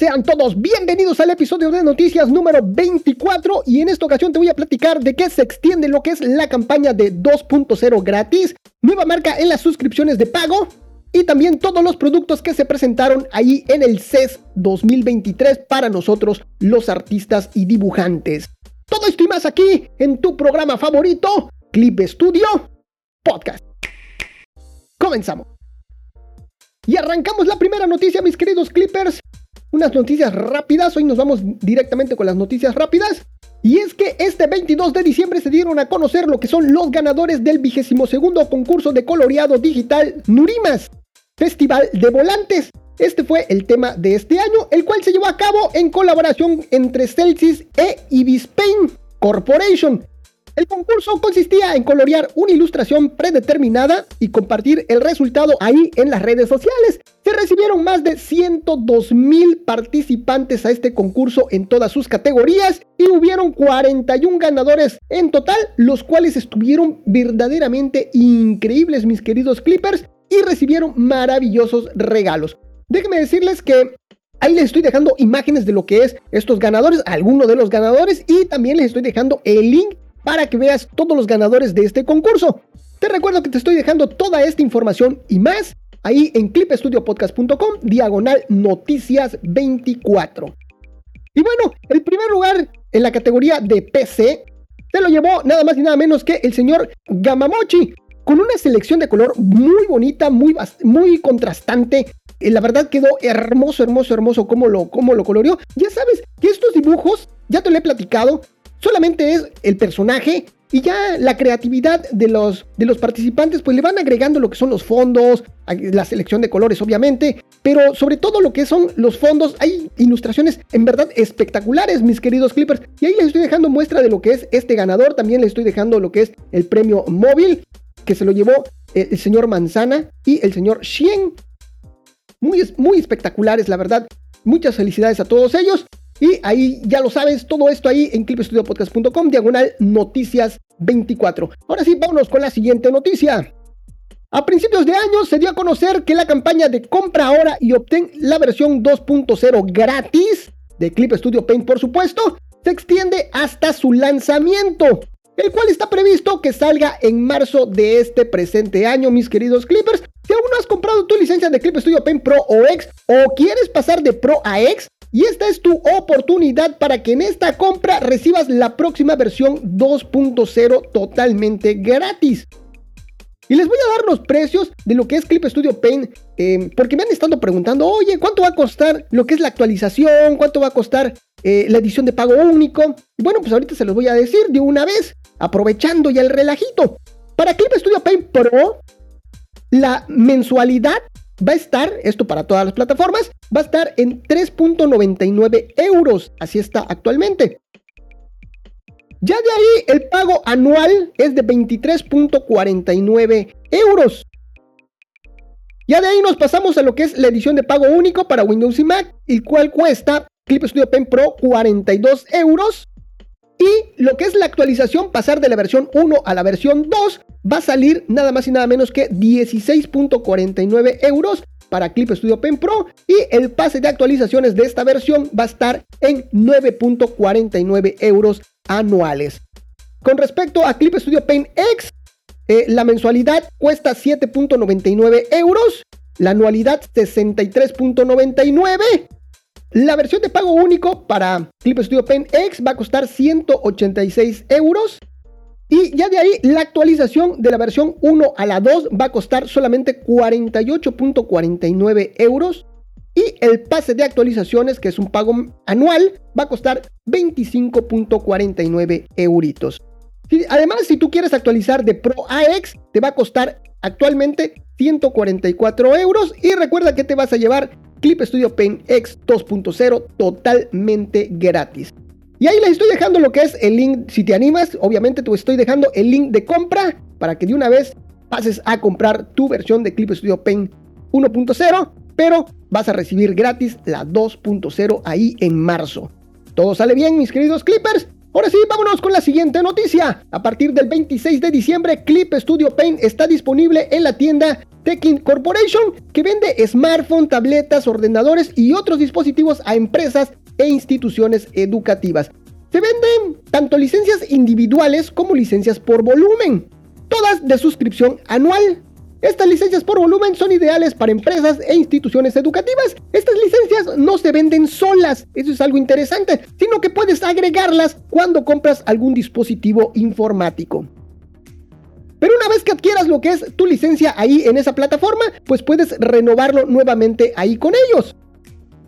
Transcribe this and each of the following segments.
sean todos bienvenidos al episodio de noticias número 24 y en esta ocasión te voy a platicar de qué se extiende lo que es la campaña de 2.0 gratis, nueva marca en las suscripciones de pago y también todos los productos que se presentaron ahí en el CES 2023 para nosotros los artistas y dibujantes. Todo esto y más aquí en tu programa favorito, Clip Studio Podcast. Comenzamos. Y arrancamos la primera noticia, mis queridos Clippers. Unas noticias rápidas, hoy nos vamos directamente con las noticias rápidas. Y es que este 22 de diciembre se dieron a conocer lo que son los ganadores del vigésimo segundo concurso de coloreado digital Nurimas, Festival de Volantes. Este fue el tema de este año, el cual se llevó a cabo en colaboración entre Celsius e Ibispain Corporation. El concurso consistía en colorear una ilustración predeterminada y compartir el resultado ahí en las redes sociales. Se recibieron más de 102 mil participantes a este concurso en todas sus categorías y hubieron 41 ganadores en total, los cuales estuvieron verdaderamente increíbles, mis queridos Clippers, y recibieron maravillosos regalos. Déjenme decirles que Ahí les estoy dejando imágenes de lo que es estos ganadores, algunos de los ganadores, y también les estoy dejando el link para que veas todos los ganadores de este concurso. Te recuerdo que te estoy dejando toda esta información y más ahí en clipestudiopodcast.com, diagonal noticias 24. Y bueno, el primer lugar en la categoría de PC se lo llevó nada más y nada menos que el señor Gamamochi, con una selección de color muy bonita, muy, muy contrastante. Eh, la verdad quedó hermoso, hermoso, hermoso como lo, como lo coloreó. Ya sabes que estos dibujos, ya te lo he platicado, Solamente es el personaje y ya la creatividad de los, de los participantes pues le van agregando lo que son los fondos, la selección de colores obviamente, pero sobre todo lo que son los fondos, hay ilustraciones en verdad espectaculares mis queridos clippers. Y ahí les estoy dejando muestra de lo que es este ganador, también les estoy dejando lo que es el premio móvil que se lo llevó el, señor Manzana y el señor Xien. Muy, muy espectaculares la verdad, muchas felicidades a todos ellos y ahí ya lo sabes, todo esto ahí en clipestudiopodcast.com, diagonal noticias 24. Ahora sí, vámonos con la siguiente noticia. A principios de año se dio a conocer que la campaña de compra ahora y obtén la versión 2.0 gratis de Clip Studio Paint, por supuesto, se extiende hasta su lanzamiento, el cual está previsto que salga en marzo de este presente año, mis queridos Clippers. Si aún no has comprado tu licencia de Clip Studio Paint Pro o X o quieres pasar de Pro a X, y esta es tu oportunidad para que en esta compra recibas la próxima versión 2.0 totalmente gratis. Y les voy a dar los precios de lo que es Clip Studio Paint, em, porque me han estado preguntando, oye, ¿cuánto va a costar lo que es la actualización? ¿Cuánto va a costar eh, la edición de pago único? Y bueno, pues ahorita se los voy a decir de una vez, aprovechando ya el relajito. Para Clip Studio Paint Pro, la mensualidad va a estar, esto para todas las plataformas, va a estar en 3.99 euros. Así está actualmente. Ya de ahí el pago anual es de 23.49 euros. Ya de ahí nos pasamos a lo que es la edición de pago único para Windows y Mac, el cual cuesta Clip Studio Pen Pro 42 euros. Y lo que es la actualización, pasar de la versión 1 a la versión 2, va a salir nada más y nada menos que 16.49 euros para Clip Studio Pen Pro y el pase de actualizaciones de esta versión va a estar en 9.49 euros anuales. Con respecto a Clip Studio Paint X, eh, la mensualidad cuesta 7.99 euros, la anualidad 63.99. La versión de pago único para Clip Studio Paint X va a costar 186 euros y ya de ahí la actualización de la versión 1 a la 2 va a costar solamente 48.49 euros. Y el pase de actualizaciones, que es un pago anual, va a costar 25.49 euritos. Además, si tú quieres actualizar de Pro a X, te va a costar actualmente 144 euros. Y recuerda que te vas a llevar Clip Studio Paint X 2.0 totalmente gratis. Y ahí les estoy dejando lo que es el link, si te animas, obviamente te estoy dejando el link de compra para que de una vez pases a comprar tu versión de Clip Studio Paint 1.0, pero vas a recibir gratis la 2.0 ahí en marzo. Todo sale bien, mis queridos Clippers. Ahora sí, vámonos con la siguiente noticia. A partir del 26 de diciembre, Clip Studio Paint está disponible en la tienda Tekin Corporation, que vende smartphones, tabletas, ordenadores y otros dispositivos a empresas e instituciones educativas. Se venden tanto licencias individuales como licencias por volumen, todas de suscripción anual. Estas licencias por volumen son ideales para empresas e instituciones educativas. Estas licencias no se venden solas, eso es algo interesante, sino que puedes agregarlas cuando compras algún dispositivo informático. Pero una vez que adquieras lo que es tu licencia ahí en esa plataforma, pues puedes renovarlo nuevamente ahí con ellos.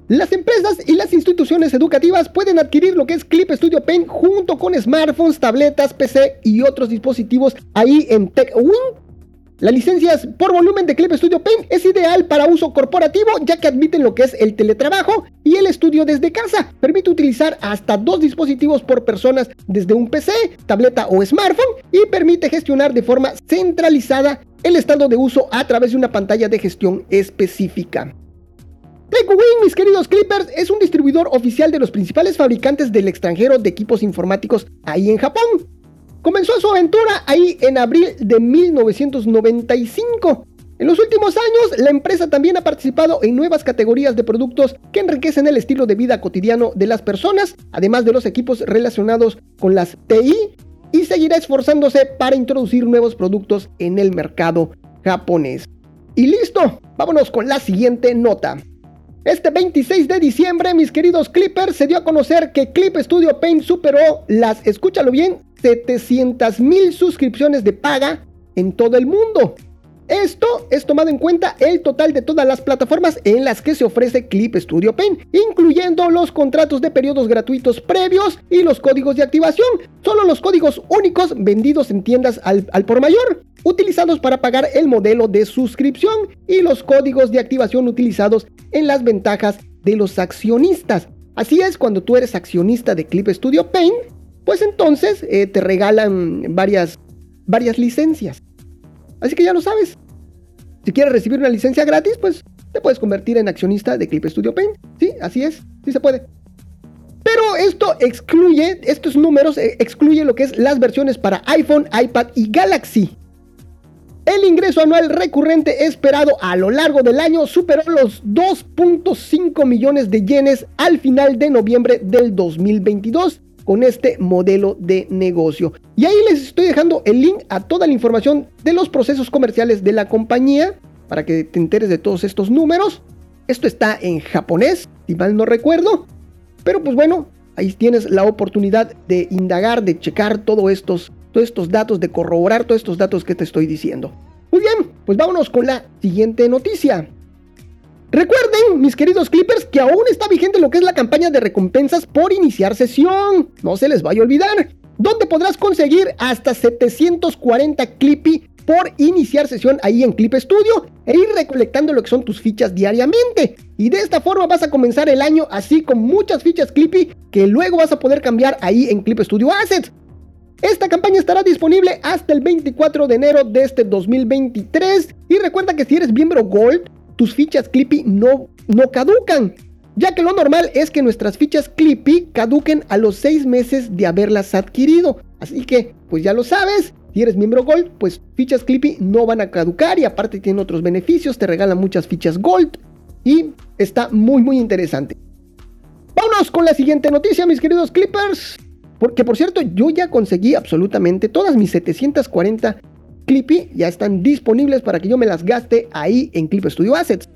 Las empresas y las instituciones educativas pueden adquirir lo que es Clip Studio Paint junto con smartphones, tabletas, PC y otros dispositivos ahí en TechWin la licencia por volumen de Clip Studio Paint es ideal para uso corporativo ya que admiten lo que es el teletrabajo y el estudio desde casa. Permite utilizar hasta dos dispositivos por personas desde un PC, tableta o smartphone y permite gestionar de forma centralizada el estado de uso a través de una pantalla de gestión específica. TechWin, mis queridos Clippers, es un distribuidor oficial de los principales fabricantes del extranjero de equipos informáticos ahí en Japón. Comenzó su aventura ahí en abril de 1995. En los últimos años, la empresa también ha participado en nuevas categorías de productos que enriquecen el estilo de vida cotidiano de las personas, además de los equipos relacionados con las TI, y seguirá esforzándose para introducir nuevos productos en el mercado japonés. Y listo, vámonos con la siguiente nota. Este 26 de diciembre, mis queridos Clippers, se dio a conocer que Clip Studio Paint superó las, escúchalo bien, 700 mil suscripciones de paga en todo el mundo. Esto es tomado en cuenta el total de todas las plataformas en las que se ofrece Clip Studio Paint, incluyendo los contratos de periodos gratuitos previos y los códigos de activación. Solo los códigos únicos vendidos en tiendas al, al por mayor, utilizados para pagar el modelo de suscripción y los códigos de activación utilizados en las ventajas de los accionistas. Así es, cuando tú eres accionista de Clip Studio Paint, pues entonces eh, te regalan varias, varias licencias. Así que ya lo sabes. Si quieres recibir una licencia gratis, pues te puedes convertir en accionista de Clip Studio Paint. Sí, así es, sí se puede. Pero esto excluye, estos números eh, excluye lo que es las versiones para iPhone, iPad y Galaxy. El ingreso anual recurrente esperado a lo largo del año superó los 2.5 millones de yenes al final de noviembre del 2022 con este modelo de negocio. Y ahí les estoy dejando el link a toda la información de los procesos comerciales de la compañía para que te enteres de todos estos números. Esto está en japonés, si mal no recuerdo. Pero pues bueno, ahí tienes la oportunidad de indagar, de checar todos estos, todos estos datos, de corroborar todos estos datos que te estoy diciendo. Muy bien, pues vámonos con la siguiente noticia. Recuerden, mis queridos Clippers, que aún está vigente lo que es la campaña de recompensas por iniciar sesión. No se les vaya a olvidar. Donde podrás conseguir hasta 740 Clippy por iniciar sesión ahí en Clip Studio e ir recolectando lo que son tus fichas diariamente. Y de esta forma vas a comenzar el año así con muchas fichas Clippy que luego vas a poder cambiar ahí en Clip Studio Assets. Esta campaña estará disponible hasta el 24 de enero de este 2023 y recuerda que si eres miembro Gold tus fichas Clippy no, no caducan. Ya que lo normal es que nuestras fichas Clippy caduquen a los 6 meses de haberlas adquirido. Así que, pues ya lo sabes, si eres miembro Gold, pues fichas Clippy no van a caducar y aparte tienen otros beneficios, te regalan muchas fichas Gold y está muy muy interesante. Vámonos con la siguiente noticia, mis queridos Clippers. Porque por cierto, yo ya conseguí absolutamente todas mis 740 Clippy ya están disponibles para que yo me las gaste ahí en Clip Studio Assets.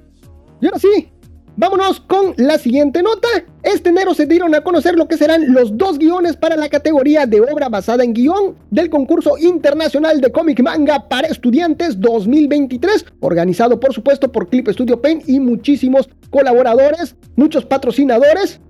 Y ahora sí, vámonos con la siguiente nota. Este enero se dieron a conocer lo que serán los dos guiones para la categoría de obra basada en guion del concurso internacional de cómic manga para estudiantes 2023, organizado por supuesto por Clip Studio Paint y muchísimos colaboradores, muchos patrocinadores.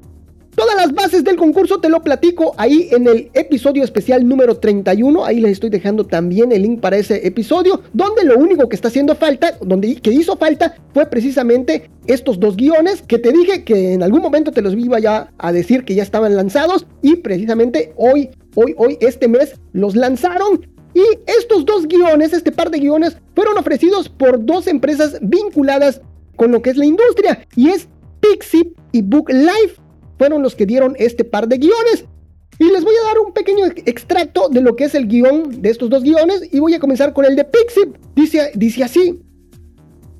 Todas las bases del concurso te lo platico ahí en el episodio especial número 31. Ahí les estoy dejando también el link para ese episodio, donde lo único que está haciendo falta, donde que hizo falta, fue precisamente estos dos guiones que te dije que en algún momento te los iba ya a decir que ya estaban lanzados y precisamente hoy, hoy, hoy, este mes los lanzaron. Y estos dos guiones, este par de guiones, fueron ofrecidos por dos empresas vinculadas con lo que es la industria y es Pixie y Book Life fueron los que dieron este par de guiones. Y les voy a dar un pequeño extracto de lo que es el guion de estos dos guiones y voy a comenzar con el de Pixip. Dice, dice así.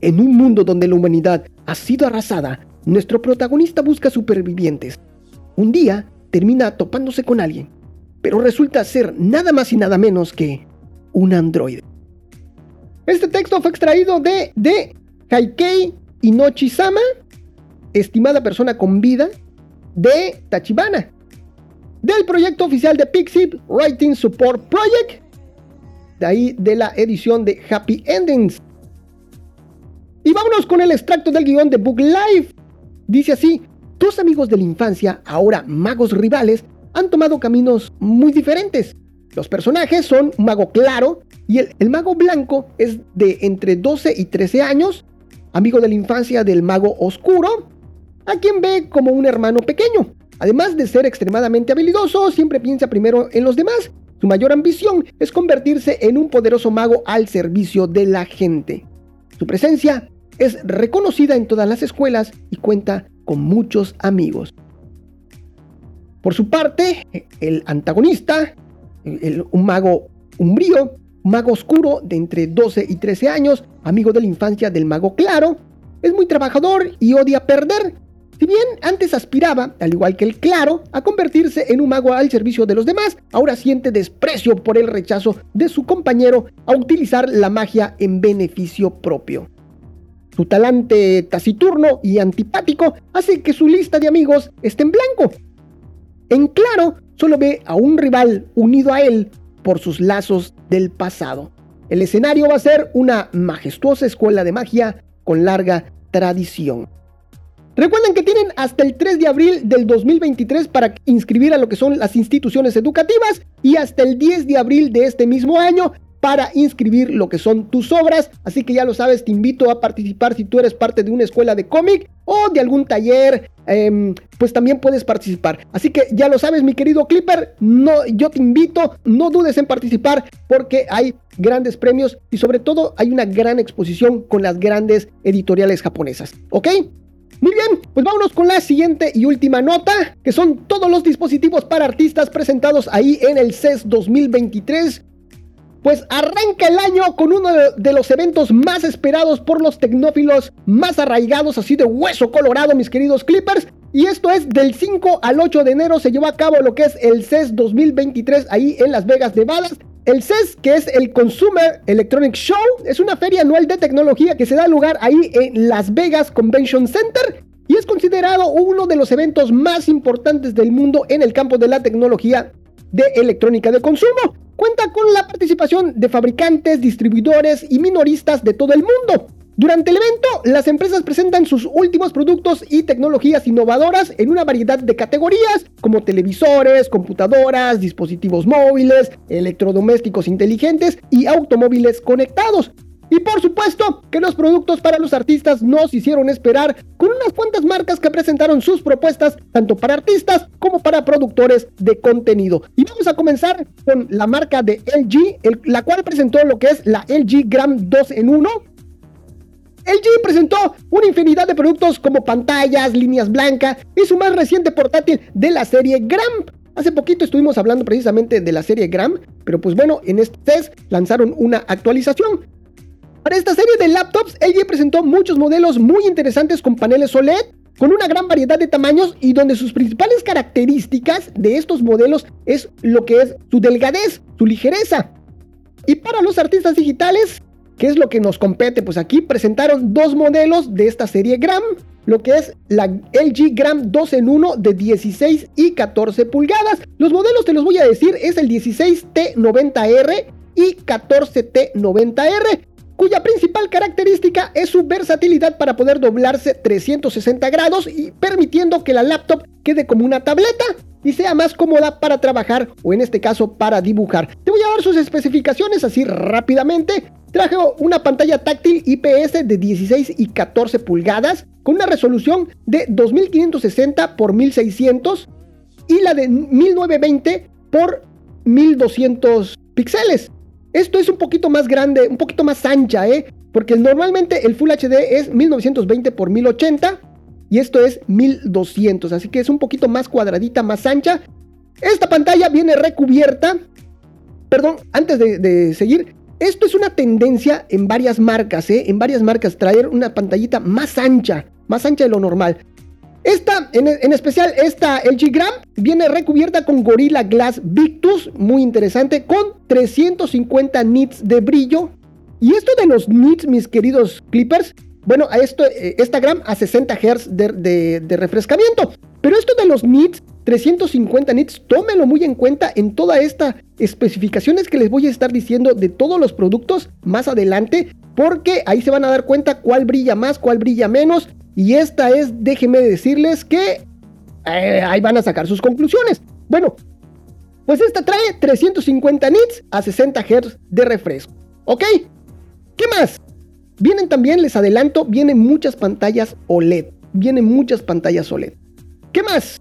En un mundo donde la humanidad ha sido arrasada, nuestro protagonista busca supervivientes. Un día termina topándose con alguien, pero resulta ser nada más y nada menos que un androide. Este texto fue extraído de, de Haikei Inochi-sama, estimada persona con vida, de Tachibana, del proyecto oficial de Pixip Writing Support Project, de ahí de la edición de Happy Endings. Y vámonos con el extracto del guion de Book Life. Dice así, dos amigos de la infancia, ahora magos rivales, han tomado caminos muy diferentes. Los personajes son un mago claro y el, el, mago blanco es de entre 12 y 13 años, amigo de la infancia del mago oscuro, a quien ve como un hermano pequeño. Además de ser extremadamente habilidoso, siempre piensa primero en los demás. Su mayor ambición es convertirse en un poderoso mago al servicio de la gente. Su presencia es reconocida en todas las escuelas y cuenta con muchos amigos. Por su parte, el antagonista, un mago umbrío, un mago oscuro de entre 12 y 13 años, amigo de la infancia del mago claro, es muy trabajador y odia perder, si bien antes aspiraba, al igual que el claro, a convertirse en un mago al servicio de los demás, ahora siente desprecio por el rechazo de su compañero a utilizar la magia en beneficio propio. Su talante taciturno y antipático hace que su lista de amigos esté en blanco. En claro, solo ve a un rival unido a él por sus lazos del pasado. El escenario va a ser una majestuosa escuela de magia con larga tradición. Recuerden que tienen hasta el 3 de abril del 2023 para inscribir a lo que son las instituciones educativas y hasta el 10 de abril de este mismo año para inscribir lo que son tus obras. Así que ya lo sabes, te invito a participar si tú eres parte de una escuela de cómic o de algún taller, em, pues también puedes participar. Así que ya lo sabes, mi querido Clipper, no, yo te invito, no dudes en participar porque hay grandes premios y sobre todo hay una gran exposición con las grandes editoriales japonesas. ¿Ok? Muy bien, pues vámonos con la siguiente y última nota, que son todos los dispositivos para artistas presentados ahí en el CES 2023. Pues arranca el año con uno de los eventos más esperados por los tecnófilos más arraigados, así de hueso colorado, mis queridos Clippers. Y esto es del 5 al 8 de enero se llevó a cabo lo que es el CES 2023 ahí en Las Vegas, Nevada. El CES, que es el Consumer Electronic Show, es una feria anual de tecnología que se da lugar ahí en Las Vegas Convention Center y es considerado uno de los eventos más importantes del mundo en el campo de la tecnología de electrónica de consumo. Cuenta con la participación de fabricantes, distribuidores y minoristas de todo el mundo. Durante el evento, las empresas presentan sus últimos productos y tecnologías innovadoras en una variedad de categorías como televisores, computadoras, dispositivos móviles, electrodomésticos inteligentes y automóviles conectados. Y por supuesto que los productos para los artistas no se hicieron esperar con unas cuantas marcas que presentaron sus propuestas tanto para artistas como para productores de contenido. Y vamos a comenzar con la marca de LG, la cual presentó lo que es la LG Gram 2 en 1 LG presentó una infinidad de productos como pantallas, líneas blancas y su más reciente portátil de la serie Gram. Hace poquito estuvimos hablando precisamente de la serie Gram, pero pues bueno, en este test lanzaron una actualización. Para esta serie de laptops, LG presentó muchos modelos muy interesantes con paneles OLED, con una gran variedad de tamaños y donde sus principales características de estos modelos es lo que es su delgadez, su ligereza. Y para los artistas digitales, ¿Qué es lo que nos compete? Pues aquí presentaron dos modelos de esta serie Gram, lo que es la LG Gram 2 en 1 de 16 y 14 pulgadas. Los modelos te los voy a decir, es el 16T90R y 14T90R cuya principal característica es su versatilidad para poder doblarse 360 grados y permitiendo que la laptop quede como una tableta y sea más cómoda para trabajar o en este caso para dibujar. Te voy a dar sus especificaciones así rápidamente. Traje una pantalla táctil IPS de 16 y 14 pulgadas con una resolución de 2560 x 1600 y la de 1920 x 1200 píxeles. Esto es un poquito más grande, un poquito más ancha, ¿eh? Porque normalmente el Full HD es 1920 x 1080 y esto es 1200, así que es un poquito más cuadradita, más ancha. Esta pantalla viene recubierta, perdón, antes de, seguir, esto es una tendencia en varias marcas, ¿eh? en varias marcas, traer una pantallita más ancha, más ancha de lo normal. Esta, en, especial, esta LG Gram viene recubierta con Gorilla Glass Victus, muy interesante, con 350 nits de brillo. Y esto de los nits, mis queridos clippers, bueno, a esto, eh, esta Gram a 60 Hz de, de refrescamiento. Pero esto de los nits 350 nits, tómelo muy en cuenta en toda esta especificaciones que les voy a estar diciendo de todos los productos más adelante, porque ahí se van a dar cuenta cuál brilla más, cuál brilla menos, y esta es, déjenme decirles que eh, ahí van a sacar sus conclusiones. Bueno, pues esta trae 350 nits a 60 Hz de refresco, ¿ok? ¿Qué más? Vienen también, les adelanto, vienen muchas pantallas OLED, vienen muchas pantallas OLED. ¿Qué más?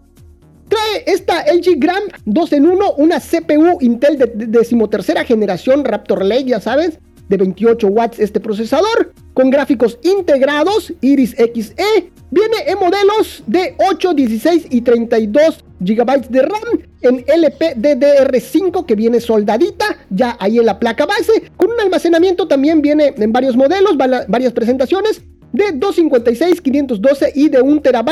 Trae esta LG Gram 2 en 1, una CPU Intel de, decimotercera generación Raptor Lake, ya sabes, de 28 watts este procesador, con gráficos integrados, Iris Xe, viene en modelos de 8, 16 y 32 GB de RAM en LPDDR5 que viene soldadita ya ahí en la placa base, con un almacenamiento también viene en varios modelos, varias presentaciones de 256, 512 y de 1 TB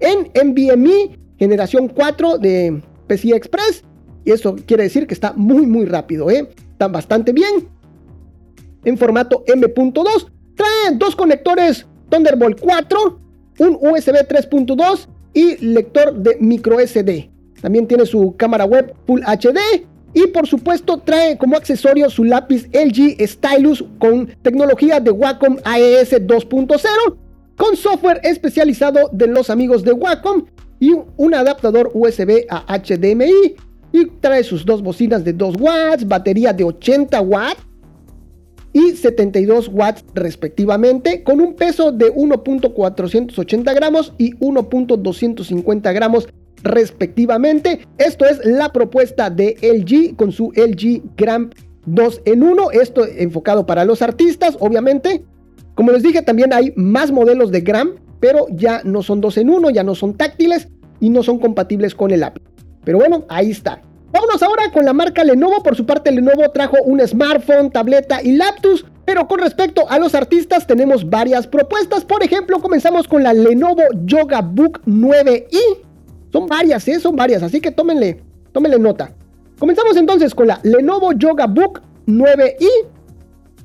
en NVMe generación 4 de PCI Express. Y eso quiere decir que está muy muy rápido, ¿eh? Está bastante bien. En formato M.2. Trae dos conectores Thunderbolt 4, un USB 3.2 y lector de micro SD. También tiene su cámara web Full HD. Y por supuesto trae como accesorio su lápiz LG Stylus con tecnología de Wacom AES 2.0 con software especializado de los amigos de Wacom y un adaptador USB a HDMI y trae sus dos bocinas de 2 watts, batería de 80 watts y 72 watts respectivamente, con un peso de 1.480 gramos y 1.250 gramos respectivamente. Esto es la propuesta de LG con su LG Gram 2 en 1. Esto enfocado para los artistas, obviamente. Como les dije, también hay más modelos de Gram pero ya no son dos en uno, ya no son táctiles y no son compatibles con el Apple. Pero bueno, ahí está. Vámonos ahora con la marca Lenovo. Por su parte, Lenovo trajo un smartphone, tableta y laptop. Pero con respecto a los artistas, tenemos varias propuestas. Por ejemplo, comenzamos con la Lenovo Yoga Book 9i. Son varias, ¿eh? Son varias, así que tómenle, tómenle nota. Comenzamos entonces con la Lenovo Yoga Book 9i.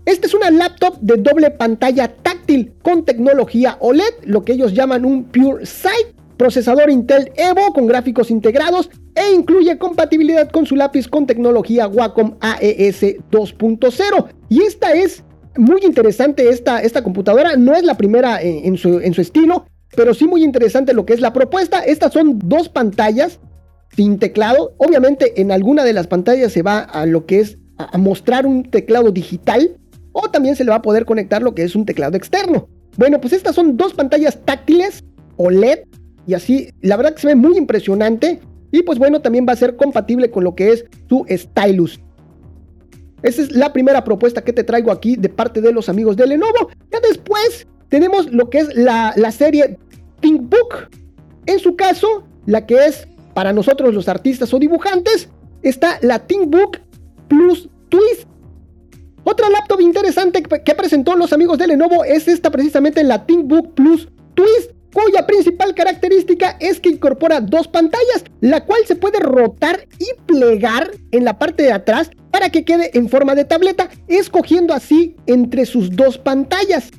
Esta es una laptop de doble pantalla táctil con tecnología OLED, lo que ellos llaman un Pure Sight, procesador Intel Evo con gráficos integrados e incluye compatibilidad con su lápiz con tecnología Wacom AES 2.0. Y esta es muy interesante, esta, esta computadora no es la primera en, su, en su estilo, pero sí muy interesante lo que es la propuesta. Estas son dos pantallas sin teclado. Obviamente en alguna de las pantallas se va a lo que es a mostrar un teclado digital o también se le va a poder conectar lo que es un teclado externo. Bueno, pues estas son dos pantallas táctiles OLED y así la verdad que se ve muy impresionante y pues bueno, también va a ser compatible con lo que es su stylus. Esa es la primera propuesta que te traigo aquí de parte de los amigos de Lenovo. Ya después tenemos lo que es la, la serie ThinkBook. En su caso, la que es para nosotros los artistas o dibujantes, está la ThinkBook Plus Twist otra laptop interesante que presentó los amigos de Lenovo es esta precisamente la ThinkBook Plus Twist, cuya principal característica es que incorpora dos pantallas, la cual se puede rotar y plegar en la parte de atrás para que quede en forma de tableta, escogiendo así entre sus dos pantallas.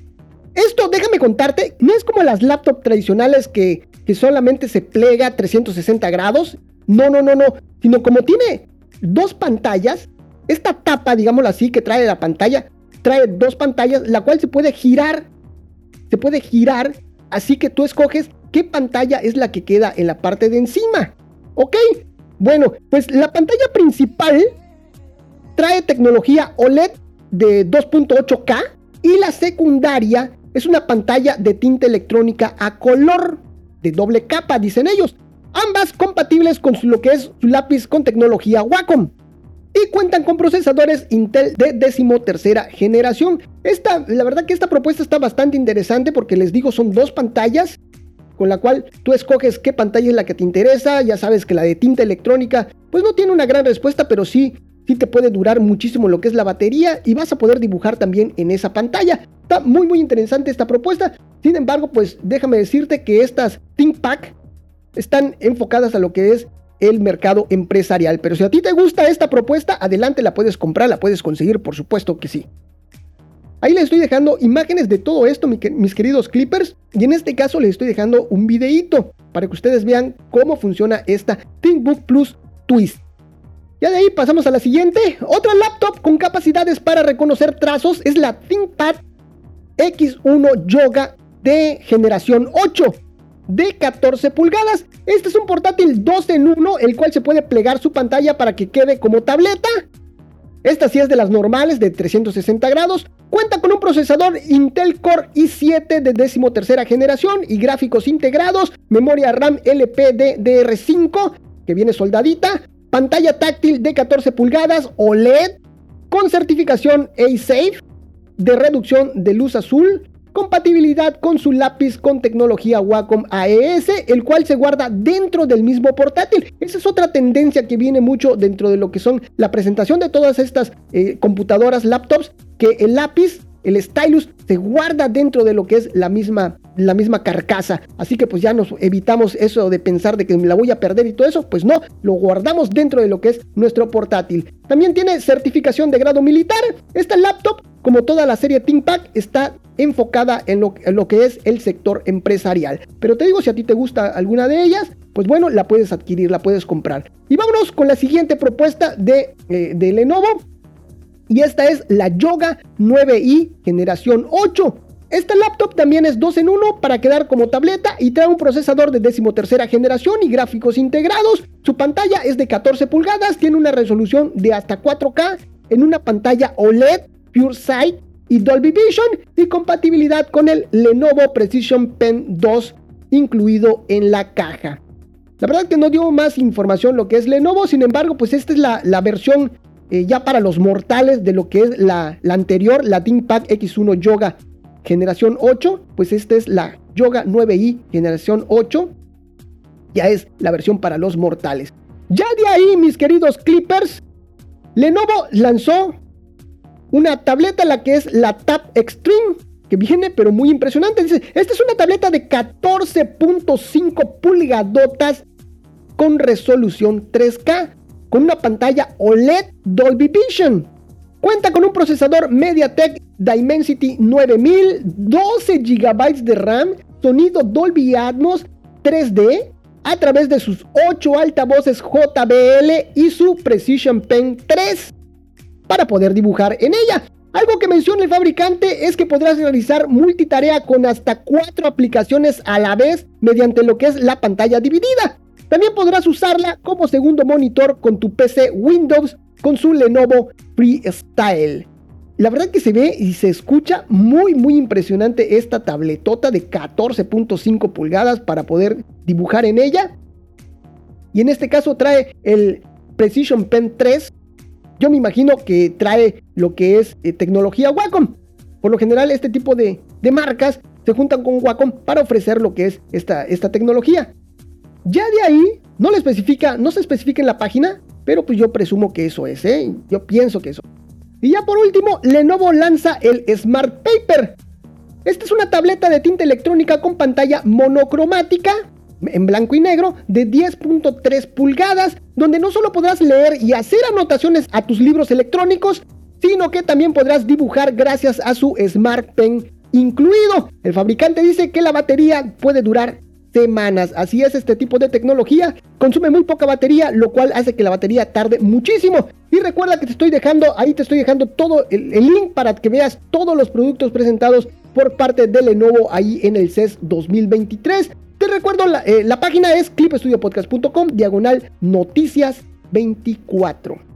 Esto, déjame contarte, no es como las laptops tradicionales que, que solamente se plega 360 grados. No, no, no, no. Sino como tiene dos pantallas, esta tapa, digámoslo así, que trae la pantalla, trae dos pantallas, la cual se puede girar. Se puede girar, así que tú escoges qué pantalla es la que queda en la parte de encima. ¿Ok? Bueno, pues la pantalla principal trae tecnología OLED de 2.8K y la secundaria es una pantalla de tinta electrónica a color de doble capa, dicen ellos. Ambas compatibles con lo que es su lápiz con tecnología Wacom y cuentan con procesadores Intel de decimotercera generación. Esta, la verdad que esta propuesta está bastante interesante porque les digo son dos pantallas con la cual tú escoges qué pantalla es la que te interesa. Ya sabes que la de tinta electrónica pues no tiene una gran respuesta, pero sí, sí te puede durar muchísimo lo que es la batería y vas a poder dibujar también en esa pantalla. Está muy muy interesante esta propuesta. Sin embargo, pues déjame decirte que estas ThinkPack están enfocadas a lo que es el mercado empresarial. Pero si a ti te gusta esta propuesta, adelante la puedes comprar, la puedes conseguir, por supuesto que sí. Ahí les estoy dejando imágenes de todo esto, mis queridos clippers. Y en este caso les estoy dejando un videíto para que ustedes vean cómo funciona esta ThinkBook Plus Twist. Ya de ahí pasamos a la siguiente. Otra laptop con capacidades para reconocer trazos es la ThinkPad X1 Yoga de generación 8 de 14 pulgadas. Este es un portátil 2 en 1, el cual se puede plegar su pantalla para que quede como tableta. Esta sí es de las normales de 360 grados. Cuenta con un procesador Intel Core i7 de 13 generación y gráficos integrados, memoria RAM LPDDR5 que viene soldadita, pantalla táctil de 14 pulgadas OLED con certificación A-Safe de reducción de luz azul, compatibilidad con su lápiz con tecnología Wacom AES, el cual se guarda dentro del mismo portátil. Esa es otra tendencia que viene mucho dentro de lo que son la presentación de todas estas eh, computadoras, laptops, que el lápiz el stylus se guarda dentro de lo que es la misma, la misma carcasa. Así que pues ya nos evitamos eso de pensar de que me la voy a perder y todo eso. Pues no, lo guardamos dentro de lo que es nuestro portátil. También tiene certificación de grado militar. Esta laptop, como toda la serie ThinkPad, está enfocada en lo, que es el sector empresarial. Pero te digo, si a ti te gusta alguna de ellas, pues bueno, la puedes adquirir, la puedes comprar. Y vámonos con la siguiente propuesta de, eh, de Lenovo y esta es la Yoga 9i generación 8. Esta laptop también es 2 en 1 para quedar como tableta y trae un procesador de 13 generación y gráficos integrados. Su pantalla es de 14 pulgadas, tiene una resolución de hasta 4K en una pantalla OLED, Pure Sight y Dolby Vision y compatibilidad con el Lenovo Precision Pen 2 incluido en la caja. La verdad que no dio más información lo que es Lenovo, sin embargo, pues esta es la, la versión eh, ya para los mortales de lo que es la, anterior, la ThinkPad X1 Yoga generación 8, pues esta es la Yoga 9i generación 8. Ya es la versión para los mortales. Ya de ahí, mis queridos clippers, Lenovo lanzó una tableta, la que es la Tab Extreme, que viene pero muy impresionante. Dice, esta es una tableta de 14.5 pulgadotas con resolución 3K con una pantalla OLED Dolby Vision. Cuenta con un procesador MediaTek Dimensity 9000, 12 GB de RAM, sonido Dolby Atmos 3D a través de sus 8 altavoces JBL y su Precision Pen 3 para poder dibujar en ella. Algo que menciona el fabricante es que podrás realizar multitarea con hasta 4 aplicaciones a la vez mediante lo que es la pantalla dividida. También podrás usarla como segundo monitor con tu PC Windows con su Lenovo Freestyle. La verdad que se ve y se escucha muy muy impresionante esta tabletota de 14.5 pulgadas para poder dibujar en ella. Y en este caso trae el Precision Pen 3. Yo me imagino que trae lo que es eh, tecnología Wacom. Por lo general este tipo de, marcas se juntan con Wacom para ofrecer lo que es esta, esta tecnología. Ya de ahí, no le especifica, no se especifica en la página, pero pues yo presumo que eso es, ¿eh? Yo pienso que eso. Y ya por último, Lenovo lanza el Smart Paper. Esta es una tableta de tinta electrónica con pantalla monocromática en blanco y negro de 10.3 pulgadas, donde no solo podrás leer y hacer anotaciones a tus libros electrónicos, sino que también podrás dibujar gracias a su Smart Pen incluido. El fabricante dice que la batería puede durar semanas. Así es este tipo de tecnología. Consume muy poca batería, lo cual hace que la batería tarde muchísimo. Y recuerda que te estoy dejando, ahí te estoy dejando todo el, link para que veas todos los productos presentados por parte de Lenovo ahí en el CES 2023. Te recuerdo, la, eh, la página es clipestudiopodcast.com, diagonal noticias 24.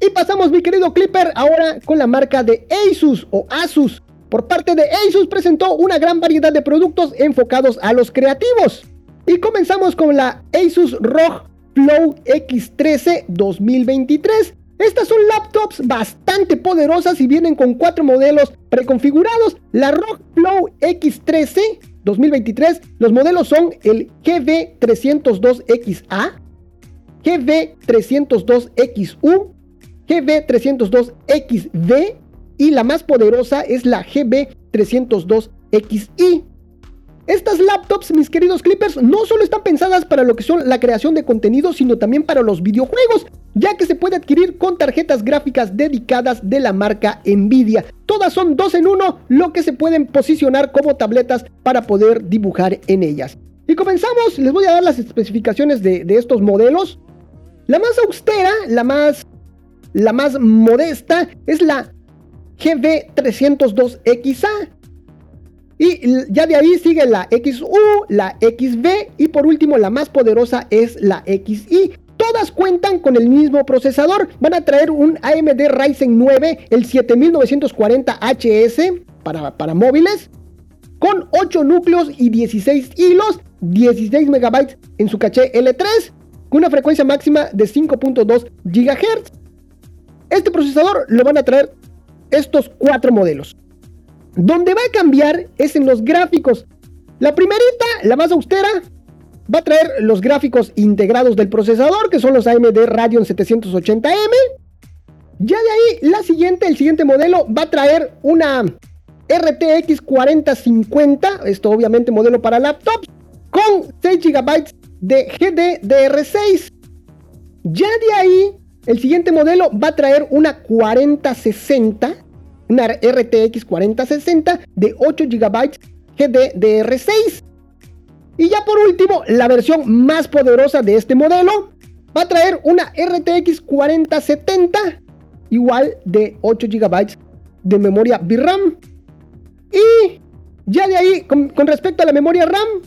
Y pasamos, mi querido Clipper, ahora con la marca de Asus o Asus. Por parte de Asus presentó una gran variedad de productos enfocados a los creativos. Y comenzamos con la Asus ROG Flow X13 2023. Estas son laptops bastante poderosas y vienen con cuatro modelos preconfigurados. La ROG Flow X13 2023, los modelos son el GB302XA, GB302XU, GB302XV y la más poderosa es la GB302XI. Estas laptops, mis queridos clippers, no solo están pensadas para lo que son la creación de contenido, sino también para los videojuegos, ya que se puede adquirir con tarjetas gráficas dedicadas de la marca Nvidia. Todas son dos en uno, lo que se pueden posicionar como tabletas para poder dibujar en ellas. Y comenzamos, les voy a dar las especificaciones de, de estos modelos. La más austera, la más, la más modesta, es la GB302XA y ya de ahí sigue la XU, la XV y por último la más poderosa es la XI. Todas cuentan con el mismo procesador. Van a traer un AMD Ryzen 9, el 7940HS para, para móviles, con 8 núcleos y 16 hilos, 16 MB en su caché L3, con una frecuencia máxima de 5.2 GHz. Este procesador lo van a traer estos cuatro modelos. Donde va a cambiar es en los gráficos. La primerita, la más austera, va a traer los gráficos integrados del procesador, que son los AMD Radeon 780M. Ya de ahí, la siguiente, el siguiente modelo, va a traer una RTX 4050, esto obviamente modelo para laptops, con 6 GB de GDDR6. Ya de ahí, el siguiente modelo va a traer una 4060 una RTX 4060 de 8 GB GDDR6. Y ya por último, la versión más poderosa de este modelo va a traer una RTX 4070 igual de 8 GB de memoria VRAM. Y ya de ahí, con, respecto a la memoria RAM,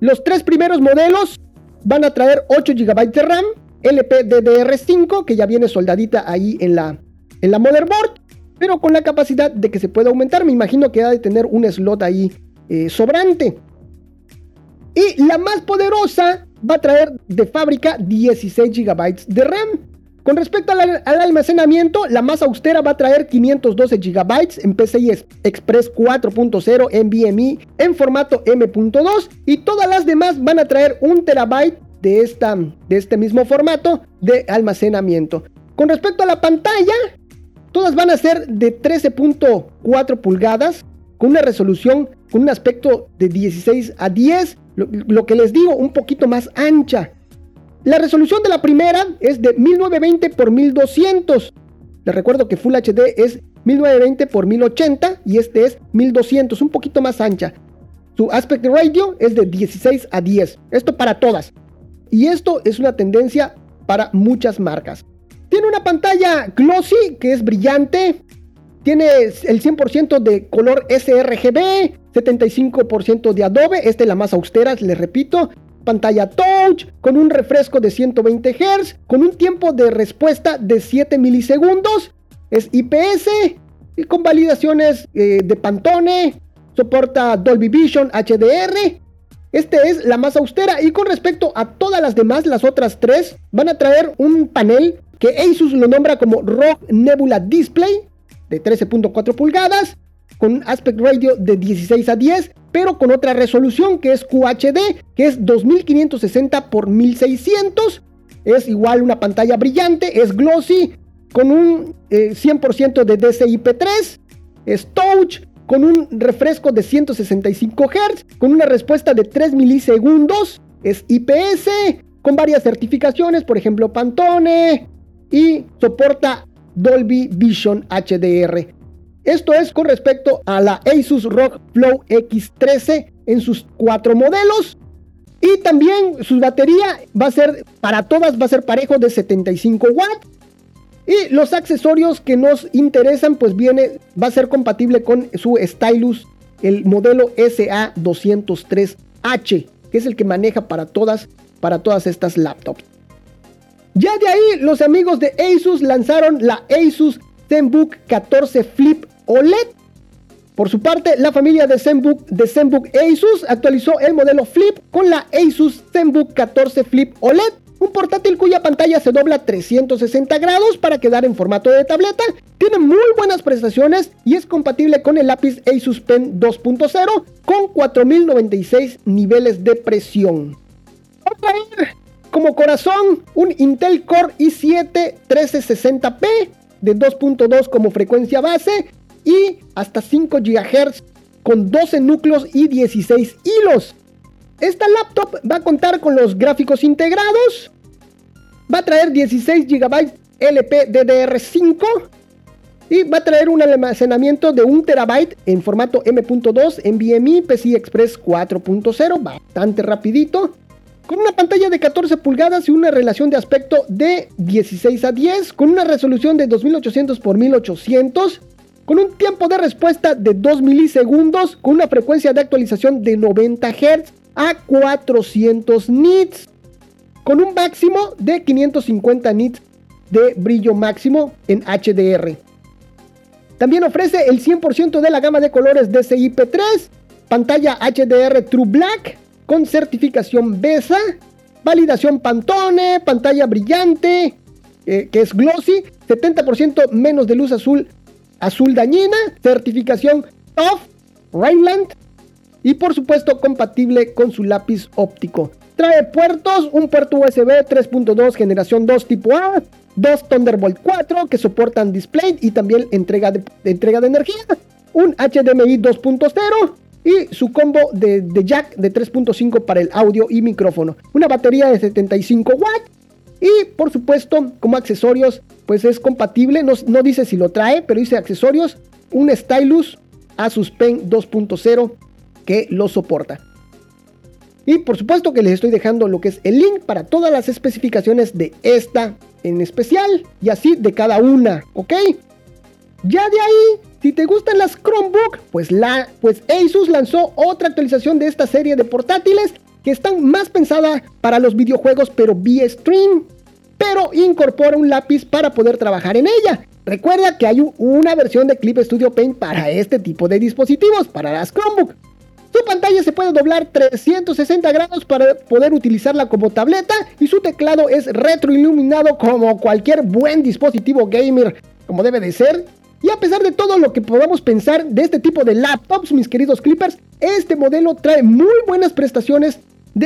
los tres primeros modelos van a traer 8 GB de RAM, LPDDR5, que ya viene soldadita ahí en la, en la motherboard pero con la capacidad de que se pueda aumentar. Me imagino que ha de tener un slot ahí eh, sobrante. Y la más poderosa va a traer de fábrica 16 GB de RAM. Con respecto al, almacenamiento, la más austera va a traer 512 GB en PCI Express 4.0 NVMe en formato M.2 y todas las demás van a traer un terabyte de, esta, de este mismo formato de almacenamiento. Con respecto a la pantalla, Todas van a ser de 13.4 pulgadas, con una resolución, con un aspecto de 16 a 10, lo, que les digo, un poquito más ancha. La resolución de la primera es de 1920 x 1200. Les recuerdo que Full HD es 1920 x 1080 y este es 1200, un poquito más ancha. Su aspect ratio es de 16 a 10. Esto para todas. Y esto es una tendencia para muchas marcas. Tiene una pantalla glossy que es brillante. Tiene el 100% de color sRGB, 75% de Adobe. Esta es la más austera, les repito. Pantalla touch con un refresco de 120 Hz, con un tiempo de respuesta de 7 milisegundos. Es IPS y con validaciones eh, de Pantone. Soporta Dolby Vision HDR. Este es la más austera y con respecto a todas las demás, las otras tres, van a traer un panel que Asus lo nombra como ROG Nebula Display de 13.4 pulgadas, con aspect ratio de 16 a 10, pero con otra resolución que es QHD, que es 2560 x 1600. Es igual una pantalla brillante, es glossy, con un 100% eh, de DCI-P3, es touch, con un refresco de 165 Hz, con una respuesta de 3 milisegundos, es IPS, con varias certificaciones, por ejemplo Pantone, y soporta Dolby Vision HDR. Esto es con respecto a la Asus ROG Flow X13 en sus cuatro modelos. Y también su batería va a ser, para todas, va a ser parejo de 75 watts. Y los accesorios que nos interesan, pues viene, va a ser compatible con su stylus, el modelo SA203H, que es el que maneja para todas, para todas estas laptops. Ya de ahí, los amigos de Asus lanzaron la Asus ZenBook 14 Flip OLED. Por su parte, la familia de ZenBook, de ZenBook Asus actualizó el modelo Flip con la Asus ZenBook 14 Flip OLED, un portátil cuya pantalla se dobla 360 grados para quedar en formato de tableta, tiene muy buenas prestaciones y es compatible con el lápiz Asus Pen 2.0 con 4096 niveles de presión. como corazón un Intel Core i7 1360p de 2.2 como frecuencia base y hasta 5 GHz con 12 núcleos y 16 hilos. Esta laptop va a contar con los gráficos integrados, va a traer 16 GB LPDDR5 y va a traer un almacenamiento de 1 TB en formato M.2 NVMe PCI Express 4.0, bastante rapidito. Con una pantalla de 14 pulgadas y una relación de aspecto de 16 a 10, con una resolución de 2800 x 1800, con un tiempo de respuesta de 2 milisegundos, con una frecuencia de actualización de 90 Hz a 400 nits, con un máximo de 550 nits de brillo máximo en HDR. También ofrece el 100% de la gama de colores DCI-P3, pantalla HDR True Black con certificación BESA, validación Pantone, pantalla brillante eh, que es glossy, 70% menos de luz azul azul dañina, certificación TOF, Rhineland y por supuesto compatible con su lápiz óptico. Trae puertos, un puerto USB 3.2 generación 2 tipo A, dos Thunderbolt 4 que soportan display y también entrega de, entrega de energía, un HDMI 2.0 y su combo de, jack de 3.5 para el audio y micrófono, una batería de 75 watts y por supuesto como accesorios pues es compatible, no, no dice si lo trae, pero dice accesorios, un stylus Asus Pen 2.0 que lo soporta. Y por supuesto que les estoy dejando lo que es el link para todas las especificaciones de esta en especial y así de cada una, ¿ok? Ya de ahí, si te gustan las Chromebook, pues, la, pues Asus lanzó otra actualización de esta serie de portátiles que están más pensadas para los videojuegos pero vía stream, pero incorpora un lápiz para poder trabajar en ella. Recuerda que hay una versión de Clip Studio Paint para este tipo de dispositivos, para las Chromebook. Su pantalla se puede doblar 360 grados para poder utilizarla como tableta y su teclado es retroiluminado como cualquier buen dispositivo gamer como debe de ser. Y a pesar de todo lo que podamos pensar de este tipo de laptops, mis queridos clippers, este modelo trae muy buenas prestaciones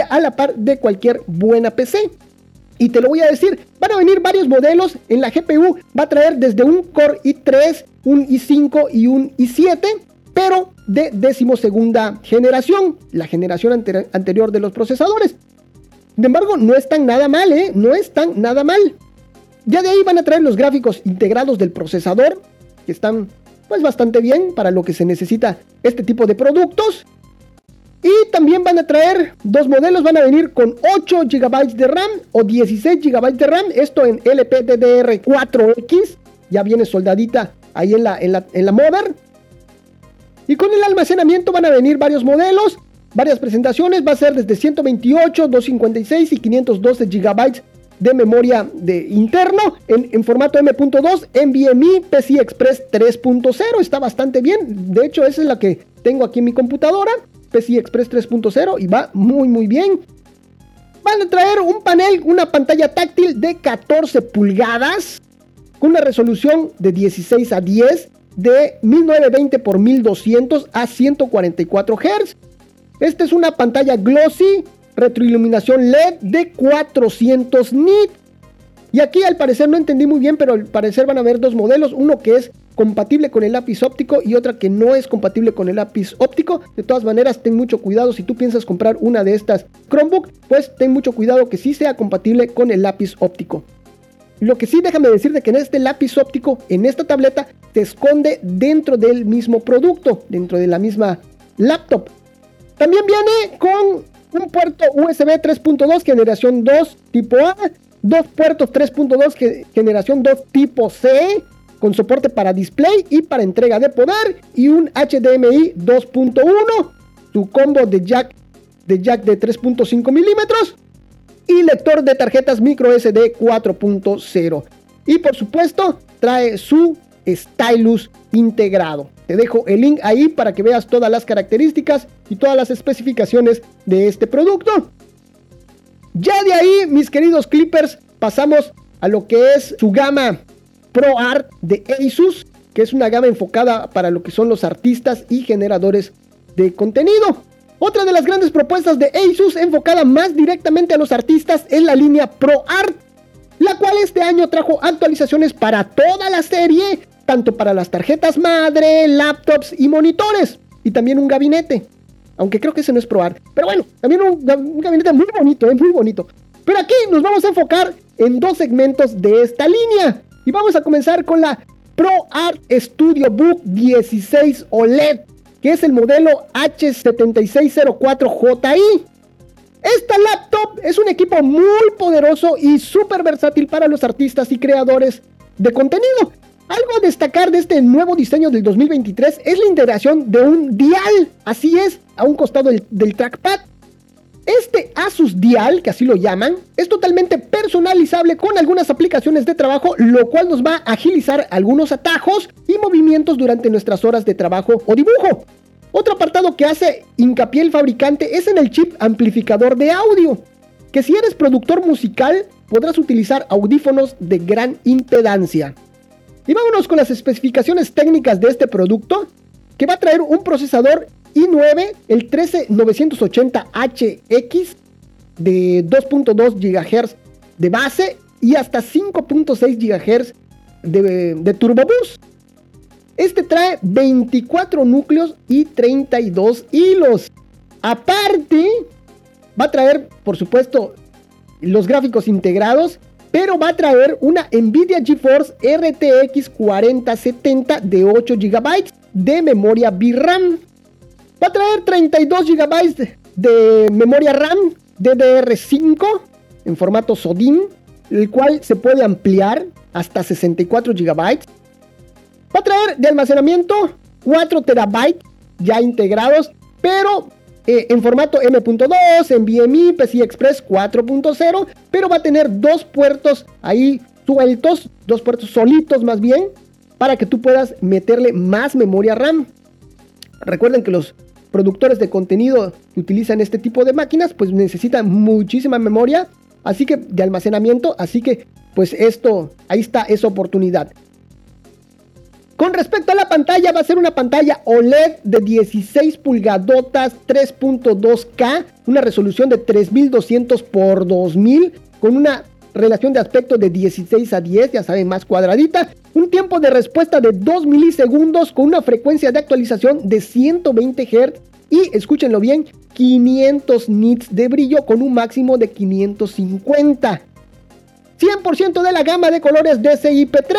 a la par de cualquier buena PC. Y te lo voy a decir, van a venir varios modelos. En la GPU va a traer desde un Core i3, un i5 y un i7 pero de decimosegunda generación, la generación anterior de los procesadores. Sin embargo, no están nada mal, ¿eh? No están nada mal. Ya de ahí van a traer los gráficos integrados del procesador, que están pues bastante bien para lo que se necesita este tipo de productos. Y también van a traer dos modelos, van a venir con 8 GB de RAM o 16 GB de RAM, esto en LPDDR4X, ya viene soldadita ahí en la, en la, en la Mother. Y con el almacenamiento van a venir varios modelos, varias presentaciones. Va a ser desde 128, 256 y 512 GB de memoria de interno en, formato M.2, NVMe, PCI Express 3.0. Está bastante bien. De hecho, esa es la que tengo aquí en mi computadora. PCI Express 3.0 y va muy muy bien. Van a traer un panel, una pantalla táctil de 14 pulgadas con una resolución de 16 a 10 de 1920 x 1200 a 144 Hz. Esta es una pantalla glossy, retroiluminación LED de 400 nits. Y aquí al parecer no entendí muy bien, pero al parecer van a haber dos modelos, uno que es compatible con el lápiz óptico y otra que no es compatible con el lápiz óptico. De todas maneras, ten mucho cuidado si tú piensas comprar una de estas Chromebook, pues ten mucho cuidado que sí sea compatible con el lápiz óptico. Lo que sí déjame decirte que en este lápiz óptico, en esta tableta, te esconde dentro del mismo producto, dentro de la misma laptop. También viene con un puerto USB 3.2 generación 2 tipo A, dos puertos 3.2 generación 2 tipo C, con soporte para display y para entrega de poder, y un HDMI 2.1, su combo de jack de jack de 3.5 milímetros y lector de tarjetas micro SD 4.0. Y por supuesto, trae su stylus integrado. Te dejo el link ahí para que veas todas las características y todas las especificaciones de este producto. Ya de ahí, mis queridos clippers, pasamos a lo que es su gama Pro Art de Asus, que es una gama enfocada para lo que son los artistas y generadores de contenido. Otra de las grandes propuestas de Asus enfocada más directamente a los artistas es la línea ProArt, la cual este año trajo actualizaciones para toda la serie, tanto para las tarjetas madre, laptops y monitores, y también un gabinete. Aunque creo que ese no es ProArt. Pero bueno, también un, gabinete muy bonito, eh, muy bonito. Pero aquí nos vamos a enfocar en dos segmentos de esta línea. Y vamos a comenzar con la ProArt Studio Book 16 OLED, que es el modelo H7604JI. Esta laptop es un equipo muy poderoso y súper versátil para los artistas y creadores de contenido. Algo a destacar de este nuevo diseño del 2023 es la integración de un dial, así es, a un costado del, trackpad. Este Asus Dial, que así lo llaman, es totalmente personalizable con algunas aplicaciones de trabajo, lo cual nos va a agilizar algunos atajos y movimientos durante nuestras horas de trabajo o dibujo. Otro apartado que hace hincapié el fabricante es en el chip amplificador de audio, que si eres productor musical podrás utilizar audífonos de gran impedancia. Y vámonos con las especificaciones técnicas de este producto, que va a traer un procesador i9, el 13980HX de 2.2 GHz de base y hasta 5.6 GHz de, de Turbo Boost. Este trae 24 núcleos y 32 hilos. Aparte, va a traer, por supuesto, los gráficos integrados pero va a traer una Nvidia GeForce RTX 4070 de 8 GB de memoria VRAM. Va a traer 32 GB de memoria RAM DDR5 en formato SODIMM, el cual se puede ampliar hasta 64 GB. Va a traer de almacenamiento 4 TB ya integrados, pero eh, en formato M.2, NVMe, PCI Express 4.0, pero va a tener dos puertos ahí sueltos, dos puertos solitos más bien, para que tú puedas meterle más memoria RAM. Recuerden que los productores de contenido que utilizan este tipo de máquinas pues necesitan muchísima memoria, así que de almacenamiento, así que pues esto, ahí está esa oportunidad. Con respecto a la pantalla, va a ser una pantalla OLED de 16 pulgadotas 3.2K, una resolución de 3200 x 2000 con una relación de aspecto de 16 a 10, ya saben, más cuadradita, un tiempo de respuesta de 2 milisegundos con una frecuencia de actualización de 120 Hz y, escúchenlo bien, 500 nits de brillo con un máximo de 550. 100% de la gama de colores DCI-P3,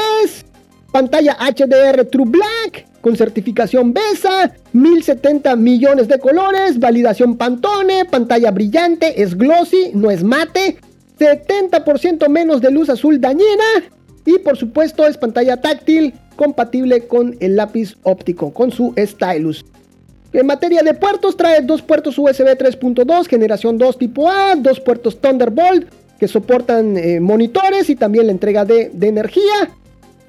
Pantalla HDR True Black con certificación BESA, 1070 millones de colores, validación Pantone, pantalla brillante, es glossy, no es mate, 70% menos de luz azul dañina y por supuesto es pantalla táctil compatible con el lápiz óptico, con su stylus. En materia de puertos, trae dos puertos USB 3.2, generación 2 tipo A, dos puertos Thunderbolt que soportan eh, monitores y también la entrega de, energía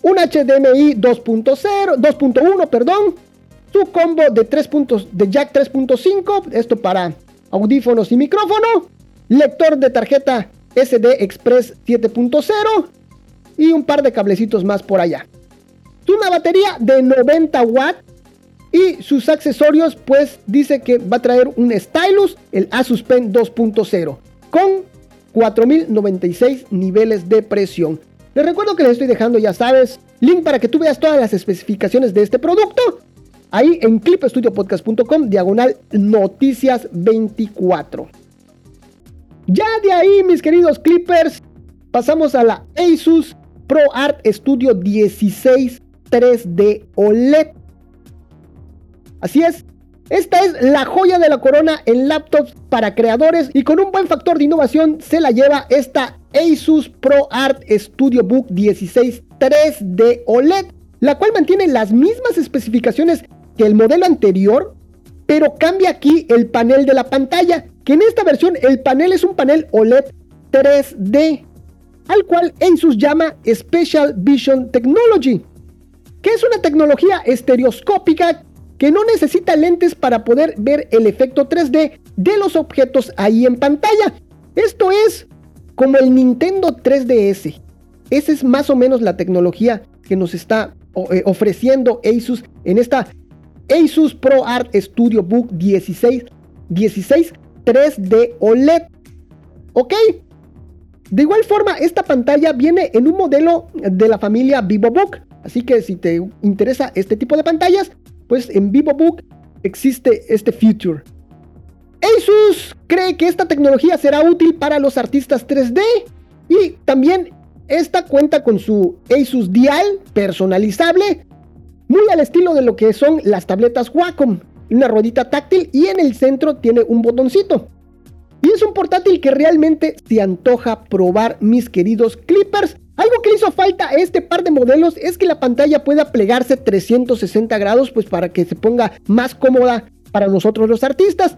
un HDMI 2.0, 2.1, perdón, su combo de 3 puntos de jack 3.5, esto para audífonos y micrófono, lector de tarjeta SD Express 7.0 y un par de cablecitos más por allá. Una batería de 90 watts y sus accesorios pues dice que va a traer un stylus, el Asus Pen 2.0 con 4096 niveles de presión. Les recuerdo que les estoy dejando, ya sabes, link para que tú veas todas las especificaciones de este producto. Ahí en clipestudiopodcast.com, diagonal noticias 24. Ya de ahí, mis queridos clippers, pasamos a la Asus ProArt Studio 16 3D OLED. Así es, esta es la joya de la corona en laptops para creadores y con un buen factor de innovación se la lleva esta Asus ProArt Studio Book 16 3D OLED, la cual mantiene las mismas especificaciones que el modelo anterior, pero cambia aquí el panel de la pantalla, que en esta versión el panel es un panel OLED 3D, al cual Asus llama Special Vision Technology, que es una tecnología estereoscópica que no necesita lentes para poder ver el efecto 3D de los objetos ahí en pantalla. Esto es como el Nintendo 3DS. Esa es más o menos la tecnología que nos está eh, ofreciendo Asus en esta Asus ProArt Studio Book 16 16 3D OLED. ¿Ok? De igual forma, esta pantalla viene en un modelo de la familia VivoBook. Así que si te interesa este tipo de pantallas, pues en VivoBook existe este feature. Asus cree que esta tecnología será útil para los artistas 3D y también esta cuenta con su Asus Dial personalizable, muy al estilo de lo que son las tabletas Wacom, una ruedita táctil y en el centro tiene un botoncito. Y es un portátil que realmente se antoja probar, mis queridos clippers. Algo que hizo falta a este par de modelos es que la pantalla pueda plegarse 360 grados, pues para que se ponga más cómoda para nosotros los artistas.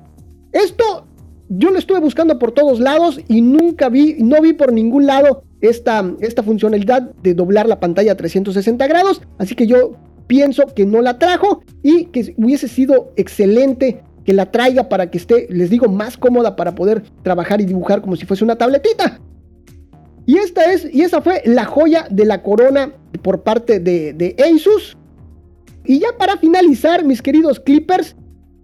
Esto yo lo estuve buscando por todos lados y nunca vi, no vi por ningún lado esta, esta funcionalidad de doblar la pantalla a 360 grados. Así que yo pienso que no la trajo y que hubiese sido excelente que la traiga para que esté, les digo, más cómoda para poder trabajar y dibujar como si fuese una tabletita. Y esta es, y esa fue la joya de la corona por parte de, de Asus. Y ya para finalizar, mis queridos Clippers,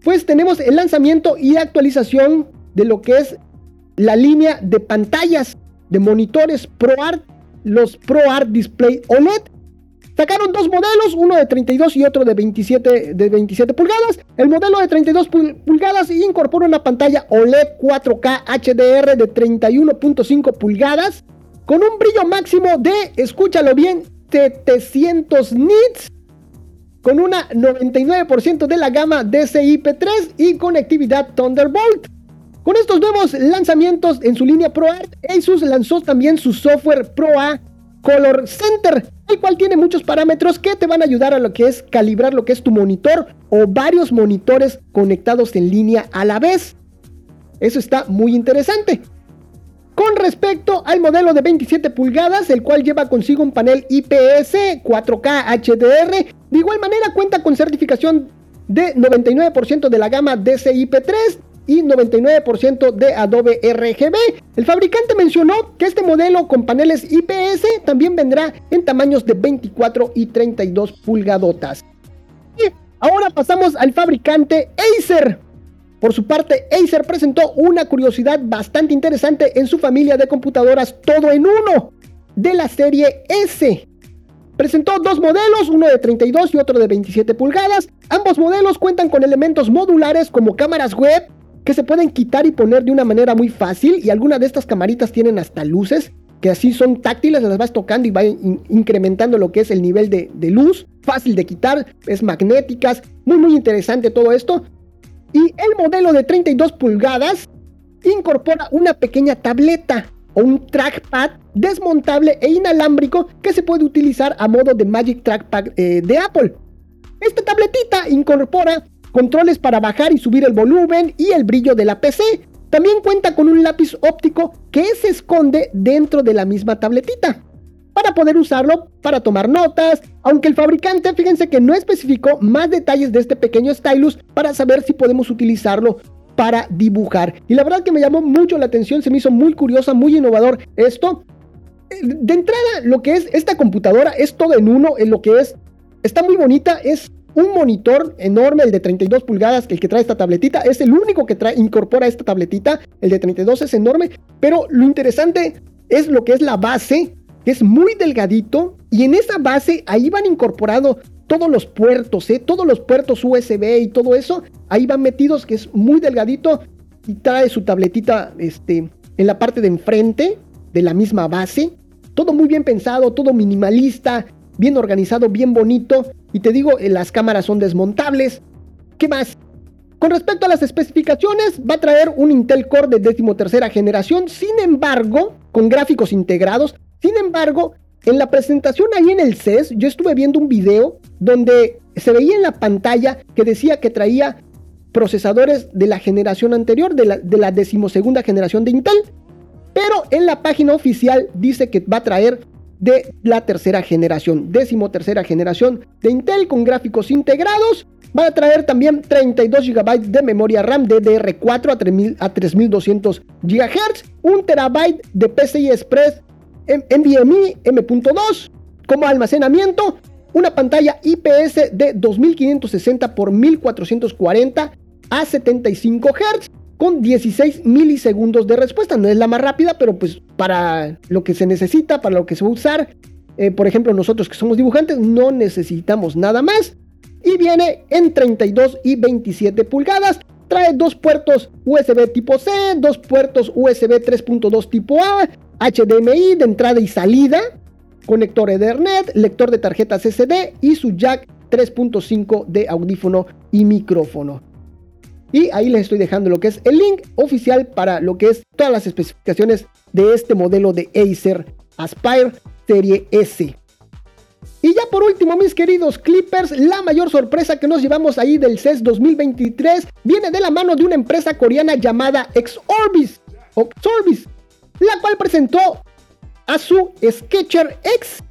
pues tenemos el lanzamiento y actualización de lo que es la línea de pantallas de monitores ProArt, los ProArt Display OLED, Sacaron dos modelos, uno de 32 y otro de 27, de 27 pulgadas. El modelo de 32 pulgadas incorpora una pantalla OLED 4K HDR de 31.5 pulgadas con un brillo máximo de, escúchalo bien, 700 nits con una 99% de la gama DCI-P3 y conectividad Thunderbolt. Con estos nuevos lanzamientos en su línea ProArt, Asus lanzó también su software ProA Color Center, el cual tiene muchos parámetros que te van a ayudar a lo que es calibrar lo que es tu monitor o varios monitores conectados en línea a la vez. Eso está muy interesante. Con respecto al modelo de 27 pulgadas, el cual lleva consigo un panel IPS 4K HDR, de igual manera cuenta con certificación de 99% de la gama DCI-P3 y 99% de Adobe RGB. El fabricante mencionó que este modelo con paneles IPS también vendrá en tamaños de 24 y 32 pulgadotas. Ahora pasamos al fabricante Acer. Por su parte, Acer presentó una curiosidad bastante interesante en su familia de computadoras todo en uno de la serie S. Presentó dos modelos, uno de 32 y otro de 27 pulgadas. Ambos modelos cuentan con elementos modulares como cámaras web, que se pueden quitar y poner de una manera muy fácil y algunas de estas camaritas tienen hasta luces que así son táctiles, las vas tocando y va incrementando lo que es el nivel de, luz, fácil de quitar, es magnéticas, muy muy interesante todo esto. Y el modelo de 32 pulgadas incorpora una pequeña tableta o un trackpad desmontable e inalámbrico que se puede utilizar a modo de Magic Trackpad eh, de Apple. Esta tabletita incorpora controles para bajar y subir el volumen y el brillo de la PC. También cuenta con un lápiz óptico que se esconde dentro de la misma tabletita para poder usarlo para tomar notas, aunque el fabricante fíjense que no especificó más detalles de este pequeño stylus para saber si podemos utilizarlo para dibujar. Y la verdad que me llamó mucho la atención, se me hizo muy curiosa, muy innovador esto. De entrada, lo que es esta computadora es todo en uno, en lo que es, está muy bonita, es un monitor enorme, el de 32 pulgadas, el que trae esta tabletita, es el único que trae, incorpora esta tabletita, el de 32 es enorme, pero lo interesante es lo que es la base, que es muy delgadito, y en esa base ahí van incorporado todos los puertos, ¿eh? todos los puertos USB y todo eso, ahí van metidos, que es muy delgadito, y trae su tabletita este, en la parte de enfrente de la misma base, todo muy bien pensado, todo minimalista, bien organizado, bien bonito. Y te digo, eh, las cámaras son desmontables. ¿Qué más? Con respecto a las especificaciones, va a traer un Intel Core de decimotercera generación, sin embargo, con gráficos integrados. Sin embargo, en la presentación ahí en el CES, yo estuve viendo un video donde se veía en la pantalla que decía que traía procesadores de la generación anterior, de la, de la decimosegunda generación de Intel. Pero en la página oficial dice que va a traer de la tercera generación, décimo tercera generación de Intel con gráficos integrados. Va a traer también 32 GB de memoria RAM DDR4 a, 3200 GHz, 1 TB de PCI Express NVMe M.2 como almacenamiento, una pantalla IPS de 2560 x 1440 a 75 Hz con 16 milisegundos de respuesta. No es la más rápida, pero pues para lo que se necesita, para lo que se va a usar, eh, por ejemplo nosotros que somos dibujantes, no necesitamos nada más. Y viene en 32 y 27 pulgadas. Trae dos puertos USB tipo C, dos puertos USB 3.2 tipo A, HDMI de entrada y salida, conector Ethernet, lector de tarjetas SD y su jack 3.5 de audífono y micrófono. Y ahí les estoy dejando lo que es el link oficial para lo que es todas las especificaciones de este modelo de Acer Aspire Serie S. Y ya por último, mis queridos Clippers, la mayor sorpresa que nos llevamos ahí del CES 2023 viene de la mano de una empresa coreana llamada Xorbis, Xorbis la cual presentó a su Sketcher X,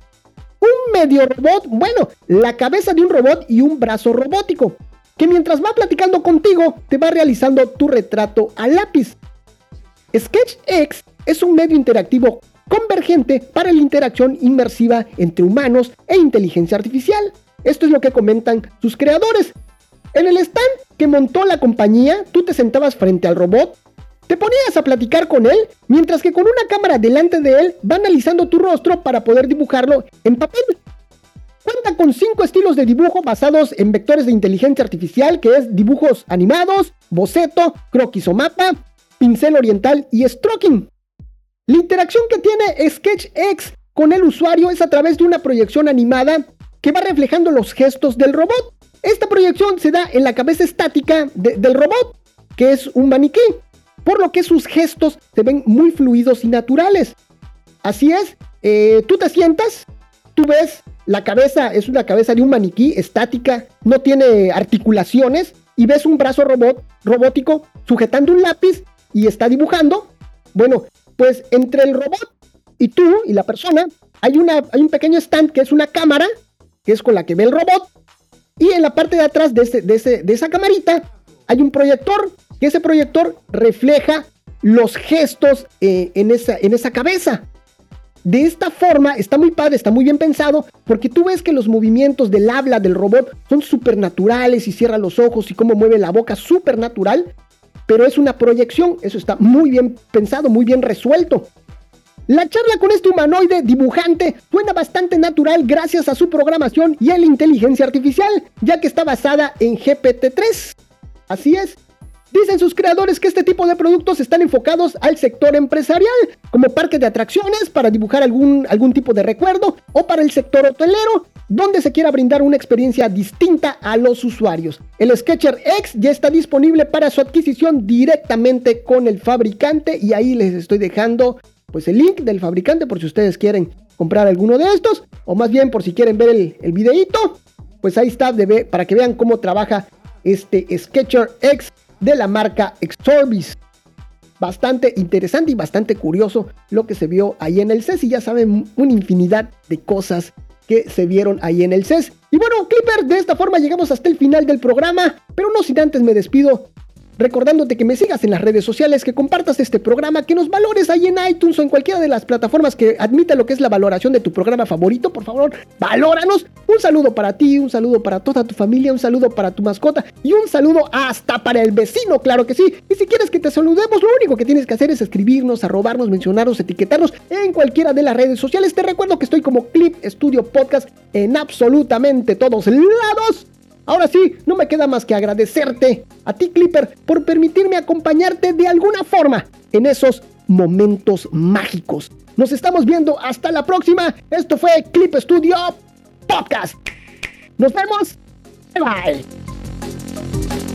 un medio robot, bueno, la cabeza de un robot y un brazo robótico, que mientras va platicando contigo te va realizando tu retrato a lápiz. Sketch X es un medio interactivo convergente para la interacción inmersiva entre humanos e inteligencia artificial. Esto es lo que comentan sus creadores. En el stand que montó la compañía, tú te sentabas frente al robot, te ponías a platicar con él, mientras que con una cámara delante de él va analizando tu rostro para poder dibujarlo en papel. Cuenta con cinco estilos de dibujo basados en vectores de inteligencia artificial, que es dibujos animados, boceto, croquis o mapa, pincel oriental y stroking. La interacción que tiene SketchX con el usuario es a través de una proyección animada que va reflejando los gestos del robot. Esta proyección se da en la cabeza estática del robot, que es un maniquí, por lo que sus gestos se ven muy fluidos y naturales. Así es, eh, tú te sientas, tú ves la cabeza, es una cabeza de un maniquí estática, no tiene articulaciones, y ves un brazo robot, robótico sujetando un lápiz y está dibujando. Bueno, pues entre el robot y tú y la persona hay, una, hay un pequeño stand que es una cámara, que es con la que ve el robot. Y en la parte de atrás de, de, esa camarita hay un proyector, que ese proyector refleja los gestos eh, en, esa, en esa cabeza. De esta forma está muy padre, está muy bien pensado, porque tú ves que los movimientos del habla del robot son súper naturales y cierra los ojos y cómo mueve la boca súper natural pero es una proyección, eso está muy bien pensado, muy bien resuelto. La charla con este humanoide dibujante suena bastante natural gracias a su programación y a la inteligencia artificial, ya que está basada en GPT-3. Así es. Dicen sus creadores que este tipo de productos están enfocados al sector empresarial, como parques de atracciones para dibujar algún, algún tipo de recuerdo, o para el sector hotelero, donde se quiera brindar una experiencia distinta a los usuarios. El Sketcher X ya está disponible para su adquisición directamente con el fabricante y ahí les estoy dejando pues el link del fabricante por si ustedes quieren comprar alguno de estos o más bien por si quieren ver el, el videito, pues ahí está para que vean cómo trabaja este Sketcher X de la marca Exorbis. Bastante interesante y bastante curioso lo que se vio ahí en el CES y ya saben una infinidad de cosas que se vieron ahí en el CES. Y bueno, Clipper, de esta forma llegamos hasta el final del programa, pero no sin antes me despido recordándote que me sigas en las redes sociales, que compartas este programa, que nos valores ahí en iTunes o en cualquiera de las plataformas que admita lo que es la valoración de tu programa favorito, por favor, valóranos. Un saludo para ti, un saludo para toda tu familia, un saludo para tu mascota y un saludo hasta para el vecino, claro que sí. Y si quieres que te saludemos, lo único que tienes que hacer es escribirnos, arrobarnos, mencionarnos, etiquetarnos en cualquiera de las redes sociales. Te recuerdo que estoy como Clip Studio Podcast en absolutamente todos lados. Ahora sí, no me queda más que agradecerte a ti Clipper por permitirme acompañarte de alguna forma en esos momentos mágicos. Nos estamos viendo hasta la próxima. Esto fue Clip Studio Podcast. Nos vemos. Bye bye.